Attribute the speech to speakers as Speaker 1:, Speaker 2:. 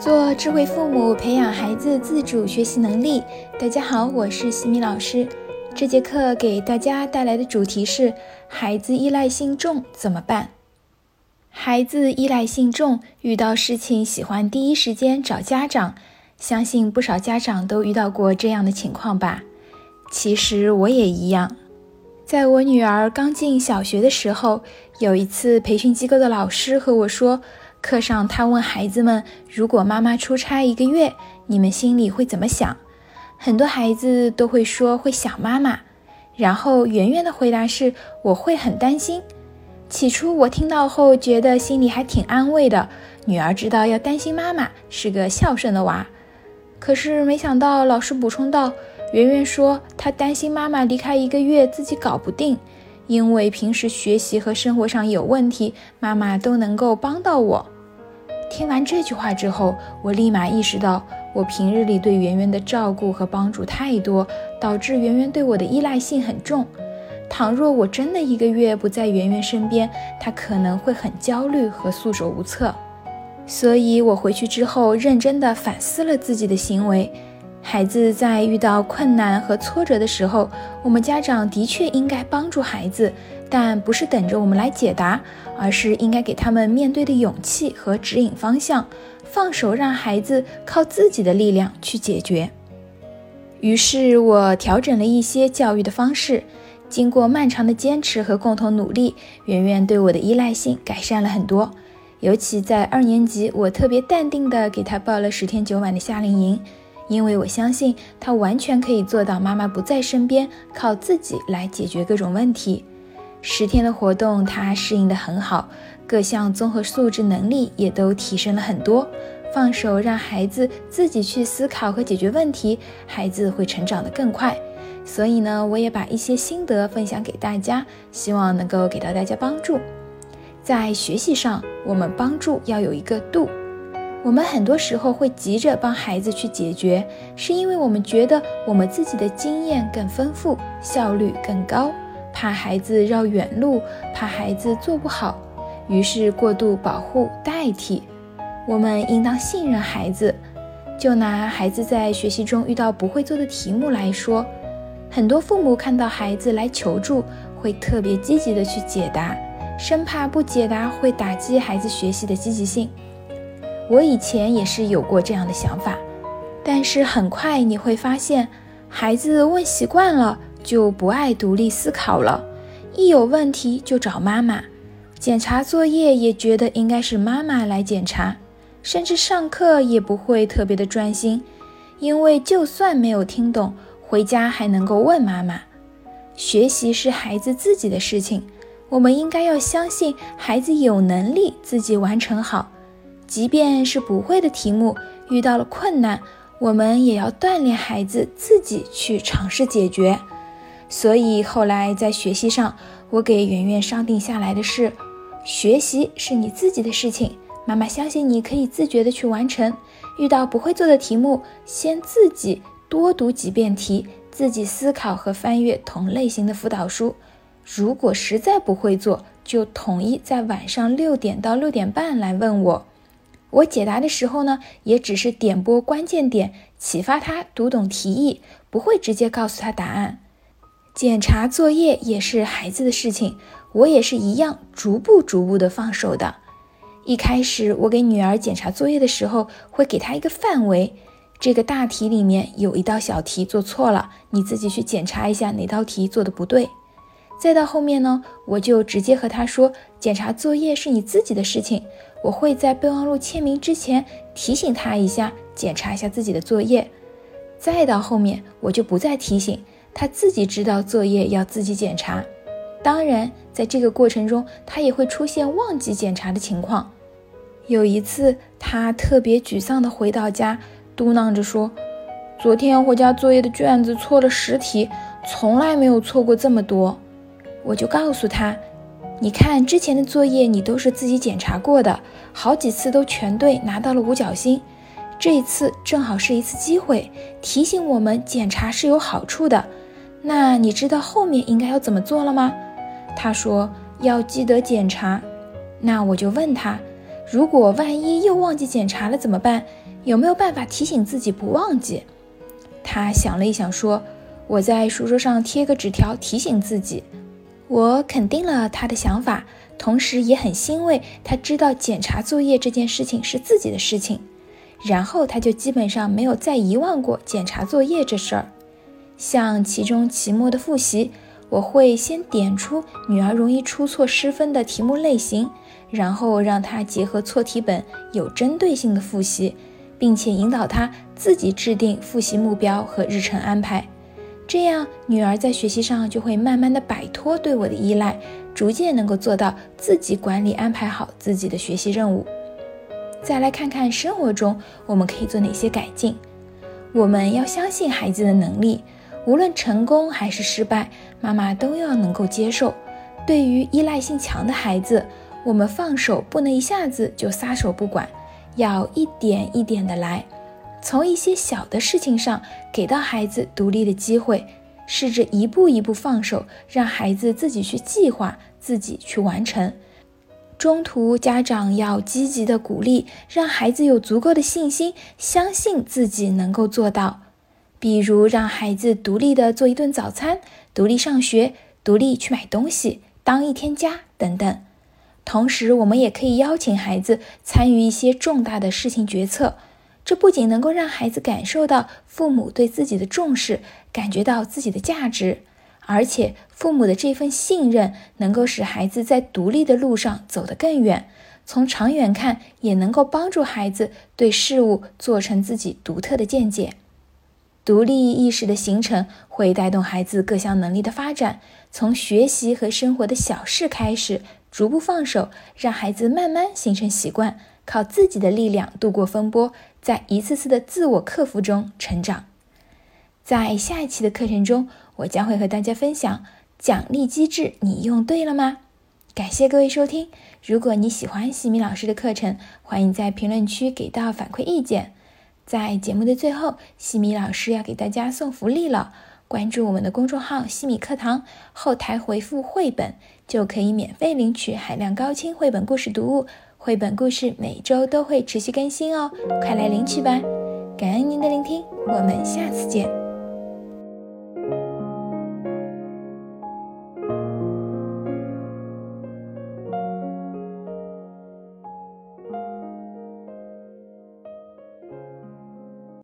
Speaker 1: 做智慧父母，培养孩子自主学习能力。大家好，我是西米老师。这节课给大家带来的主题是：孩子依赖性重怎么办？孩子依赖性重，遇到事情喜欢第一时间找家长。相信不少家长都遇到过这样的情况吧？其实我也一样。在我女儿刚进小学的时候，有一次培训机构的老师和我说。课上，他问孩子们：“如果妈妈出差一个月，你们心里会怎么想？”很多孩子都会说会想妈妈。然后圆圆的回答是：“我会很担心。”起初我听到后觉得心里还挺安慰的，女儿知道要担心妈妈，是个孝顺的娃。可是没想到老师补充道：“圆圆说她担心妈妈离开一个月自己搞不定。”因为平时学习和生活上有问题，妈妈都能够帮到我。听完这句话之后，我立马意识到，我平日里对圆圆的照顾和帮助太多，导致圆圆对我的依赖性很重。倘若我真的一个月不在圆圆身边，她可能会很焦虑和束手无策。所以，我回去之后认真地反思了自己的行为。孩子在遇到困难和挫折的时候，我们家长的确应该帮助孩子，但不是等着我们来解答，而是应该给他们面对的勇气和指引方向，放手让孩子靠自己的力量去解决。于是我调整了一些教育的方式，经过漫长的坚持和共同努力，圆圆对我的依赖性改善了很多。尤其在二年级，我特别淡定地给他报了十天九晚的夏令营。因为我相信他完全可以做到妈妈不在身边，靠自己来解决各种问题。十天的活动，他适应得很好，各项综合素质能力也都提升了很多。放手让孩子自己去思考和解决问题，孩子会成长得更快。所以呢，我也把一些心得分享给大家，希望能够给到大家帮助。在学习上，我们帮助要有一个度。我们很多时候会急着帮孩子去解决，是因为我们觉得我们自己的经验更丰富，效率更高，怕孩子绕远路，怕孩子做不好，于是过度保护代替。我们应当信任孩子。就拿孩子在学习中遇到不会做的题目来说，很多父母看到孩子来求助，会特别积极的去解答，生怕不解答会打击孩子学习的积极性。我以前也是有过这样的想法，但是很快你会发现，孩子问习惯了就不爱独立思考了，一有问题就找妈妈，检查作业也觉得应该是妈妈来检查，甚至上课也不会特别的专心，因为就算没有听懂，回家还能够问妈妈。学习是孩子自己的事情，我们应该要相信孩子有能力自己完成好。即便是不会的题目，遇到了困难，我们也要锻炼孩子自己去尝试解决。所以后来在学习上，我给圆圆商定下来的是：学习是你自己的事情，妈妈相信你可以自觉的去完成。遇到不会做的题目，先自己多读几遍题，自己思考和翻阅同类型的辅导书。如果实在不会做，就统一在晚上六点到六点半来问我。我解答的时候呢，也只是点拨关键点，启发他读懂题意，不会直接告诉他答案。检查作业也是孩子的事情，我也是一样，逐步逐步的放手的。一开始我给女儿检查作业的时候，会给她一个范围，这个大题里面有一道小题做错了，你自己去检查一下哪道题做的不对。再到后面呢，我就直接和他说，检查作业是你自己的事情。我会在备忘录签名之前提醒他一下，检查一下自己的作业。再到后面，我就不再提醒他，自己知道作业要自己检查。当然，在这个过程中，他也会出现忘记检查的情况。有一次，他特别沮丧地回到家，嘟囔着说：“昨天回家作业的卷子错了十题，从来没有错过这么多。”我就告诉他。你看之前的作业，你都是自己检查过的，好几次都全对，拿到了五角星。这一次正好是一次机会，提醒我们检查是有好处的。那你知道后面应该要怎么做了吗？他说要记得检查。那我就问他，如果万一又忘记检查了怎么办？有没有办法提醒自己不忘记？他想了一想，说：“我在书桌上贴个纸条提醒自己。”我肯定了他的想法，同时也很欣慰，他知道检查作业这件事情是自己的事情。然后他就基本上没有再遗忘过检查作业这事儿。像期中、期末的复习，我会先点出女儿容易出错失分的题目类型，然后让她结合错题本有针对性的复习，并且引导她自己制定复习目标和日程安排。这样，女儿在学习上就会慢慢的摆脱对我的依赖，逐渐能够做到自己管理、安排好自己的学习任务。再来看看生活中我们可以做哪些改进。我们要相信孩子的能力，无论成功还是失败，妈妈都要能够接受。对于依赖性强的孩子，我们放手不能一下子就撒手不管，要一点一点的来。从一些小的事情上给到孩子独立的机会，试着一步一步放手，让孩子自己去计划，自己去完成。中途家长要积极的鼓励，让孩子有足够的信心，相信自己能够做到。比如让孩子独立的做一顿早餐，独立上学，独立去买东西，当一天家等等。同时，我们也可以邀请孩子参与一些重大的事情决策。这不仅能够让孩子感受到父母对自己的重视，感觉到自己的价值，而且父母的这份信任能够使孩子在独立的路上走得更远。从长远看，也能够帮助孩子对事物做成自己独特的见解。独立意识的形成会带动孩子各项能力的发展。从学习和生活的小事开始，逐步放手，让孩子慢慢形成习惯。靠自己的力量度过风波，在一次次的自我克服中成长。在下一期的课程中，我将会和大家分享奖励机制，你用对了吗？感谢各位收听。如果你喜欢西米老师的课程，欢迎在评论区给到反馈意见。在节目的最后，西米老师要给大家送福利了。关注我们的公众号“西米课堂”，后台回复“绘本”，就可以免费领取海量高清绘本故事读物。绘本故事每周都会持续更新哦，快来领取吧！感恩您的聆听，我们下次见。